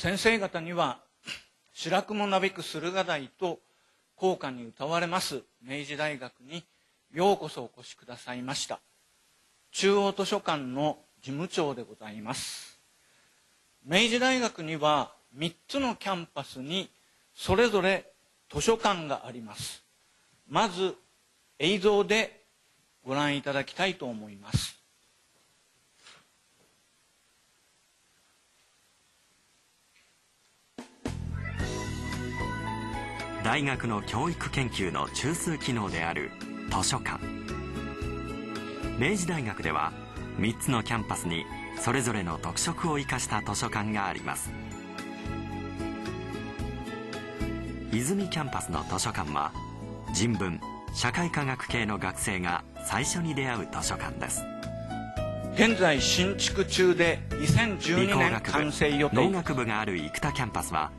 先生方には白雲なびく駿河台と校歌に歌われます。明治大学にようこそお越しくださいました。中央図書館の事務長でございます。明治大学には3つのキャンパスにそれぞれ図書館があります。まず映像でご覧いただきたいと思います。大学の教育研究の中枢機能である図書館。明治大学では3つのキャンパスにそれぞれの特色を生かした図書館があります。和泉キャンパスの図書館は人文社会科学系の学生が最初に出会う図書館です。現在新築中で2012年完成予定。農学部がある生田キャンパスは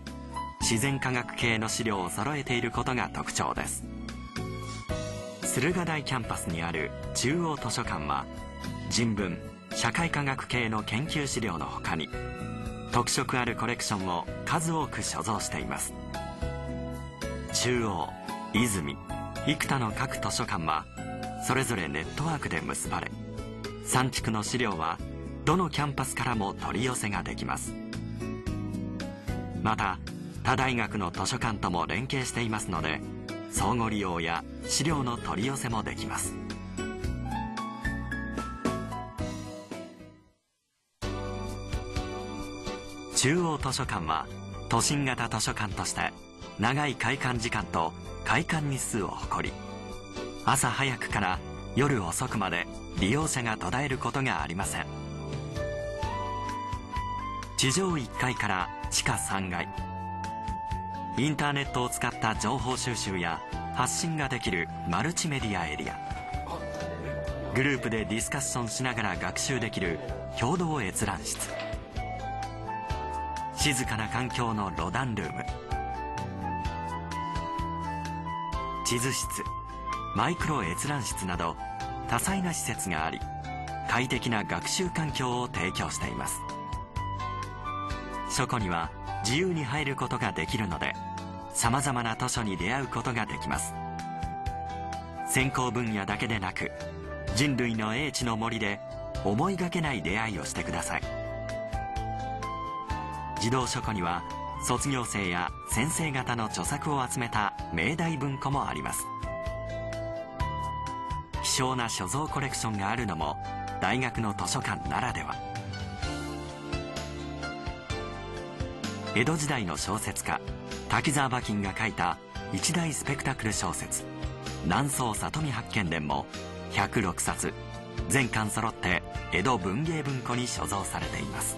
自然科学系の資料を揃えていることが特徴です。駿河台キャンパスにある中央図書館は人文社会科学系の研究資料の他に特色あるコレクションを数多く所蔵しています。中央和泉生田の各図書館はそれぞれネットワークで結ばれ三地区の資料はどのキャンパスからも取り寄せができます。また他大学の図書館とも連携していますので相互利用や資料の取り寄せもできます。中央図書館は都心型図書館として長い開館時間と開館日数を誇り朝早くから夜遅くまで利用者が途絶えることがありません。地上1階から地下3階インターネットを使った情報収集や発信ができるマルチメディアエリア。グループでディスカッションしながら学習できる共同閲覧室。静かな環境のロダンルーム。地図室。マイクロ閲覧室など多彩な施設があり快適な学習環境を提供しています。書庫には自由に入ることができるのでさまざまな図書に出会うことができます。専攻分野だけでなく人類の英知の森で思いがけない出会いをしてください。児童書庫には卒業生や先生方の著作を集めた明大文庫もあります。希少な所蔵コレクションがあるのも大学の図書館ならでは。江戸時代の小説家滝沢馬琴が書いた一大スペクタクル小説「南宋里見八犬伝」も106冊全巻揃って江戸文芸文庫に所蔵されています。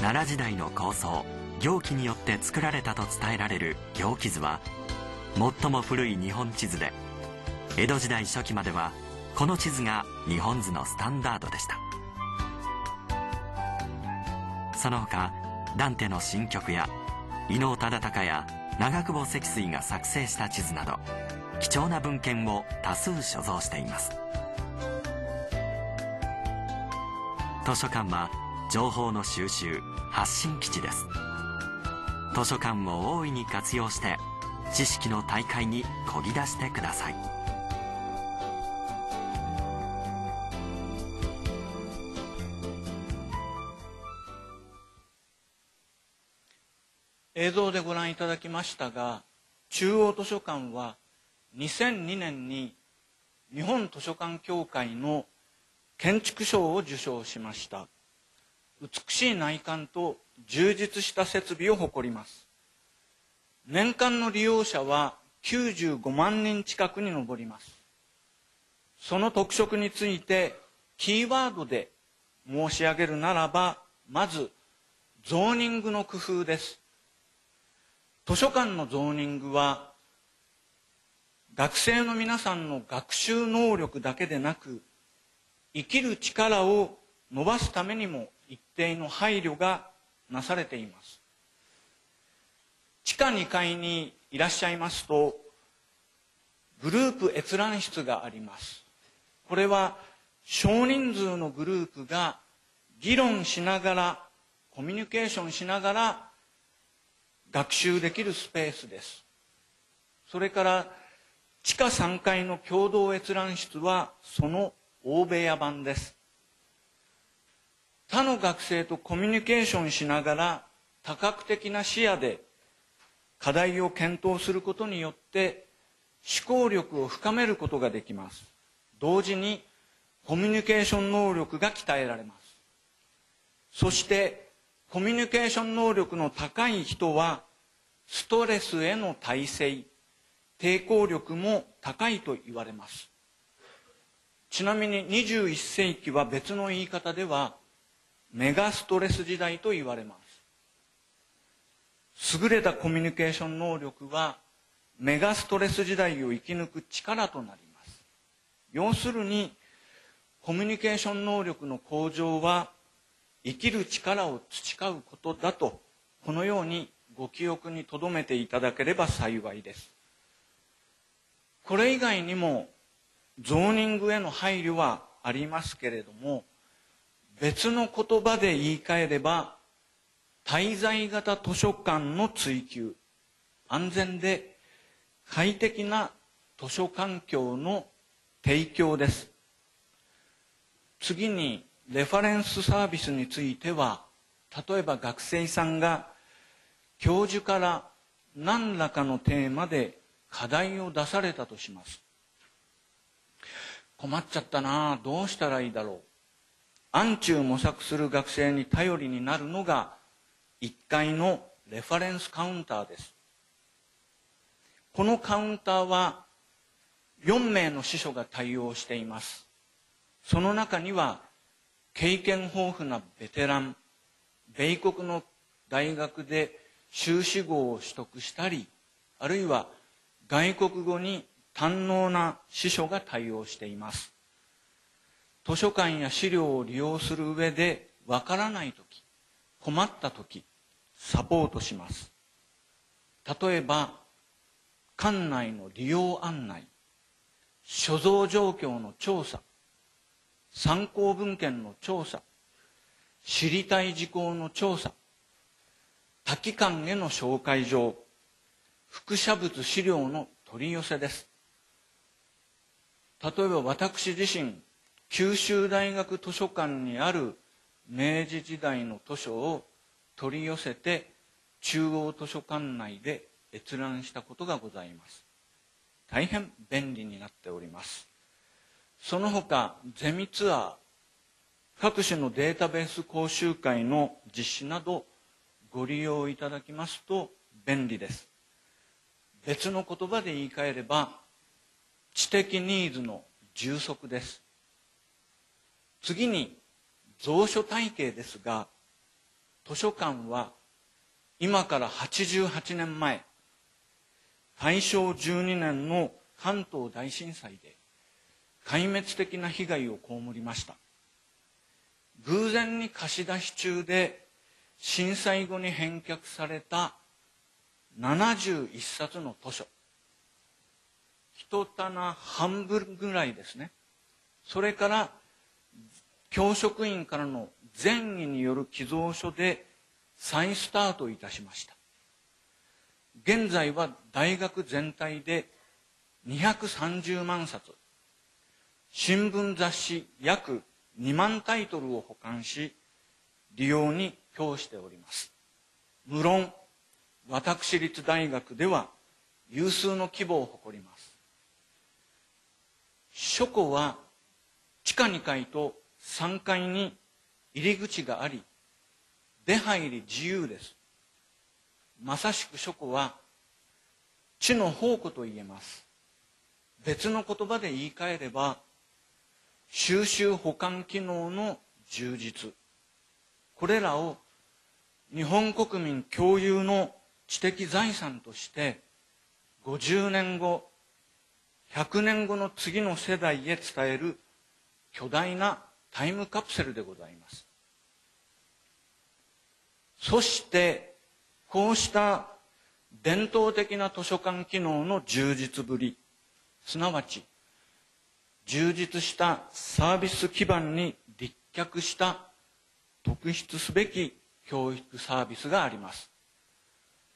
奈良時代の構想行基によって作られたと伝えられる行基図は最も古い日本地図で江戸時代初期まではこの地図が日本図のスタンダードでした。その他ダンテの新曲や伊能忠敬や長久保積水が作成した地図など貴重な文献を多数所蔵しています。図書館は情報の収集発信基地です。図書館を大いに活用して知識の大会にこぎ出してください。映像でご覧いただきましたが中央図書館は2002年に日本図書館協会の建築賞を受賞しました。美しい内観と充実した設備を誇ります。年間の利用者は95万人近くに上ります。その特色についてキーワードで申し上げるならばまずゾーニングの工夫です。図書館のゾーニングは学生の皆さんの学習能力だけでなく生きる力を伸ばすためにも一定の配慮がなされています。地下2階にいらっしゃいますとグループ閲覧室があります。これは少人数のグループが議論しながらコミュニケーションしながら学習できるスペースです。それから地下3階の共同閲覧室はその大部屋版です。他の学生とコミュニケーションしながら多角的な視野で課題を検討することによって思考力を深めることができます。同時にコミュニケーション能力が鍛えられます。そしてコミュニケーション能力の高い人はストレスへの耐性抵抗力も高いと言われます。ちなみに21世紀は別の言い方ではメガストレス時代と言われます。優れたコミュニケーション能力はメガストレス時代を生き抜く力となります。要するにコミュニケーション能力の向上は生きる力を培うことだとこのようにご記憶に留めていただければ幸いです。これ以外にもゾーニングへの配慮はありますけれども別の言葉で言い換えれば滞在型図書館の追求安全で快適な図書環境の提供です。次にレファレンスサービスについては例えば学生さんが教授から何らかのテーマで課題を出されたとします。困っちゃったなどうしたらいいだろう。暗中模索する学生に頼りになるのが1階のレファレンスカウンターです。このカウンターは4名の司書が対応しています。その中には経験豊富なベテラン米国の大学で修士号を取得したりあるいは外国語に堪能な司書が対応しています。図書館や資料を利用する上でわからない時困った時サポートします。例えば館内の利用案内所蔵状況の調査参考文献の調査知りたい事項の調査多機関への紹介状副写物資料の取り寄せです。例えば私自身九州大学図書館にある明治時代の図書を取り寄せて中央図書館内で閲覧したことがございます。大変便利になっております。その他ゼミツアー各種のデータベース講習会の実施などご利用いただきますと便利です。別の言葉で言い換えれば知的ニーズの充足です。次に蔵書体系ですが図書館は今から88年前大正12年の関東大震災で壊滅的な被害を被りました。偶然に貸し出し中で震災後に返却された71冊の図書。一棚半分ぐらいですね。それから教職員からの善意による寄贈書で再スタートいたしました。現在は大学全体で230万冊。新聞雑誌約2万タイトルを保管し利用に供しております。無論私立大学では有数の規模を誇ります。書庫は地下2階と3階に入り口があり出入り自由です。まさしく書庫は地の宝庫と言えます。別の言葉で言い換えれば収集保管機能の充実。これらを日本国民共有の知的財産として50年後100年後の次の世代へ伝える巨大なタイムカプセルでございます。そしてこうした伝統的な図書館機能の充実ぶりすなわち充実したサービス基盤に立脚した特筆すべき教育サービスがあります。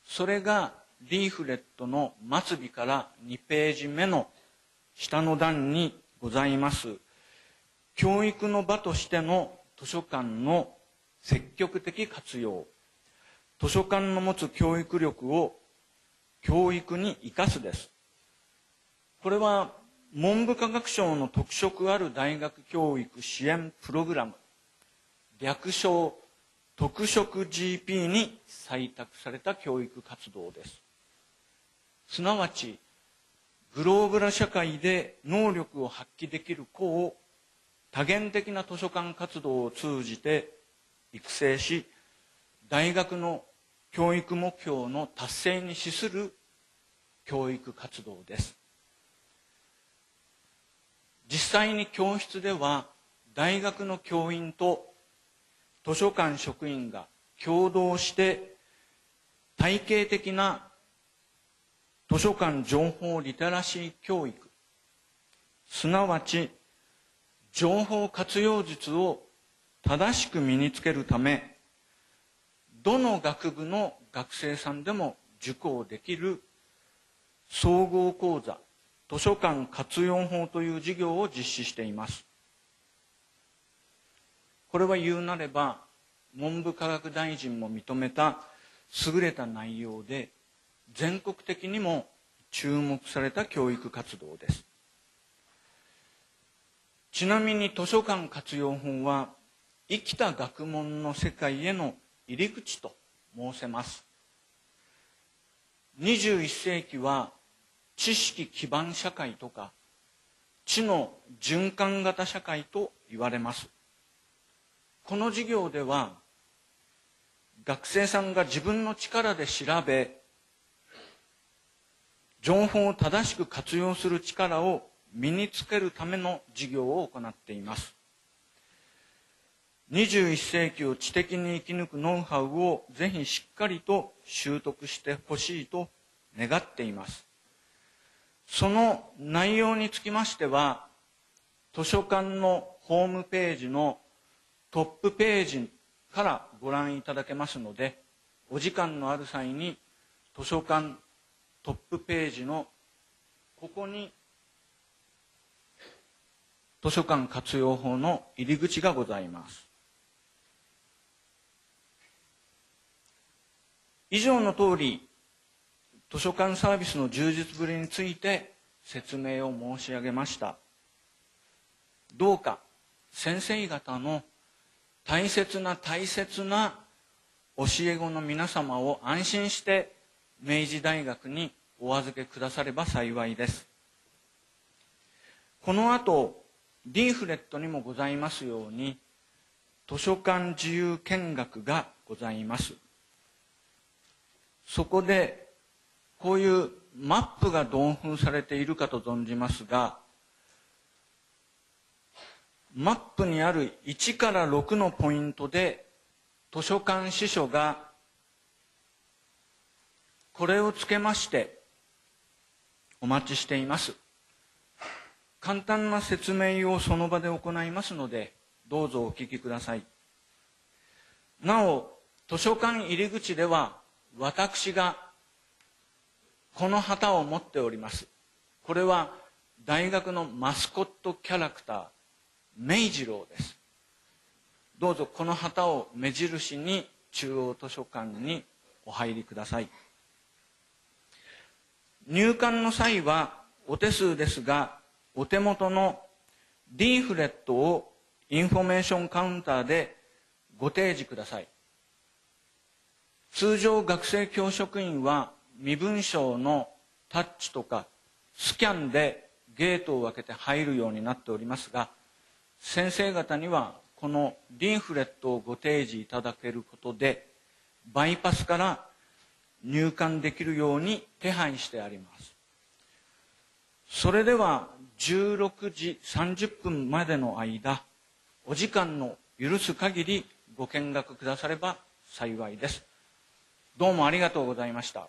それがリーフレットの末尾から2ページ目の下の段にございます。教育の場としての図書館の積極的活用。図書館の持つ教育力を教育に生かすです。これは文部科学省の特色ある大学教育支援プログラム。略称特色 GP に採択された教育活動です。すなわちグローバル社会で能力を発揮できる子を多元的な図書館活動を通じて育成し大学の教育目標の達成に資する教育活動です。実際に教室では大学の教員と図書館職員が共同して体系的な図書館情報リテラシー教育。すなわち情報活用術を正しく身につけるためどの学部の学生さんでも受講できる総合講座図書館活用法という事業を実施しています。これは言うなれば文部科学大臣も認めた優れた内容で全国的にも注目された教育活動です。ちなみに図書館活用法は生きた学問の世界への入り口と申せます。21世紀は知識基盤社会とか知の循環型社会と言われます。この授業では学生さんが自分の力で調べ情報を正しく活用する力を身につけるための授業を行っています。21世紀を知的に生き抜くノウハウをぜひしっかりと習得してほしいと願っています。その内容につきましては図書館のホームページのトップページからご覧いただけますのでお時間のある際に図書館トップページのここに図書館活用法の入り口がございます。以上の通り図書館サービスの充実ぶりについて説明を申し上げました。どうか先生方の大切な大切な教え子の皆様を安心して明治大学にお預けくだされば幸いです。この後リーフレットにもございますように図書館自由見学がございます。そこでこういうマップが同封されているかと存じますがマップにある1から6のポイントで図書館司書がこれをつけましてお待ちしています。簡単な説明をその場で行いますのでどうぞお聞きください。なお図書館入り口では私がこの旗を持っております。これは大学のマスコットキャラクターめいじろうです。どうぞこの旗を目印に中央図書館にお入りください。入館の際はお手数ですがお手元のリーフレットをインフォメーションカウンターでご提示ください。通常学生教職員は身分証のタッチとかスキャンでゲートを開けて入るようになっておりますが先生方にはこのリンフレットをご提示いただけることでバイパスから入館できるように手配してあります。それでは16時30分までの間お時間の許す限りご見学くだされば幸いです。どうもありがとうございました。